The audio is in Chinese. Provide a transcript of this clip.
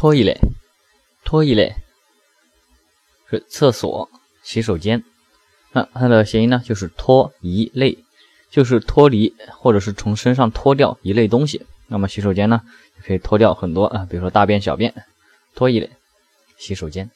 拖一类，拖一类，是厕所、洗手间。那，它的谐音呢就是“脱一类”，就是脱离或者是从身上脱掉一类东西。那么洗手间呢，可以脱掉很多啊，比如说大便、小便，拖一类，洗手间。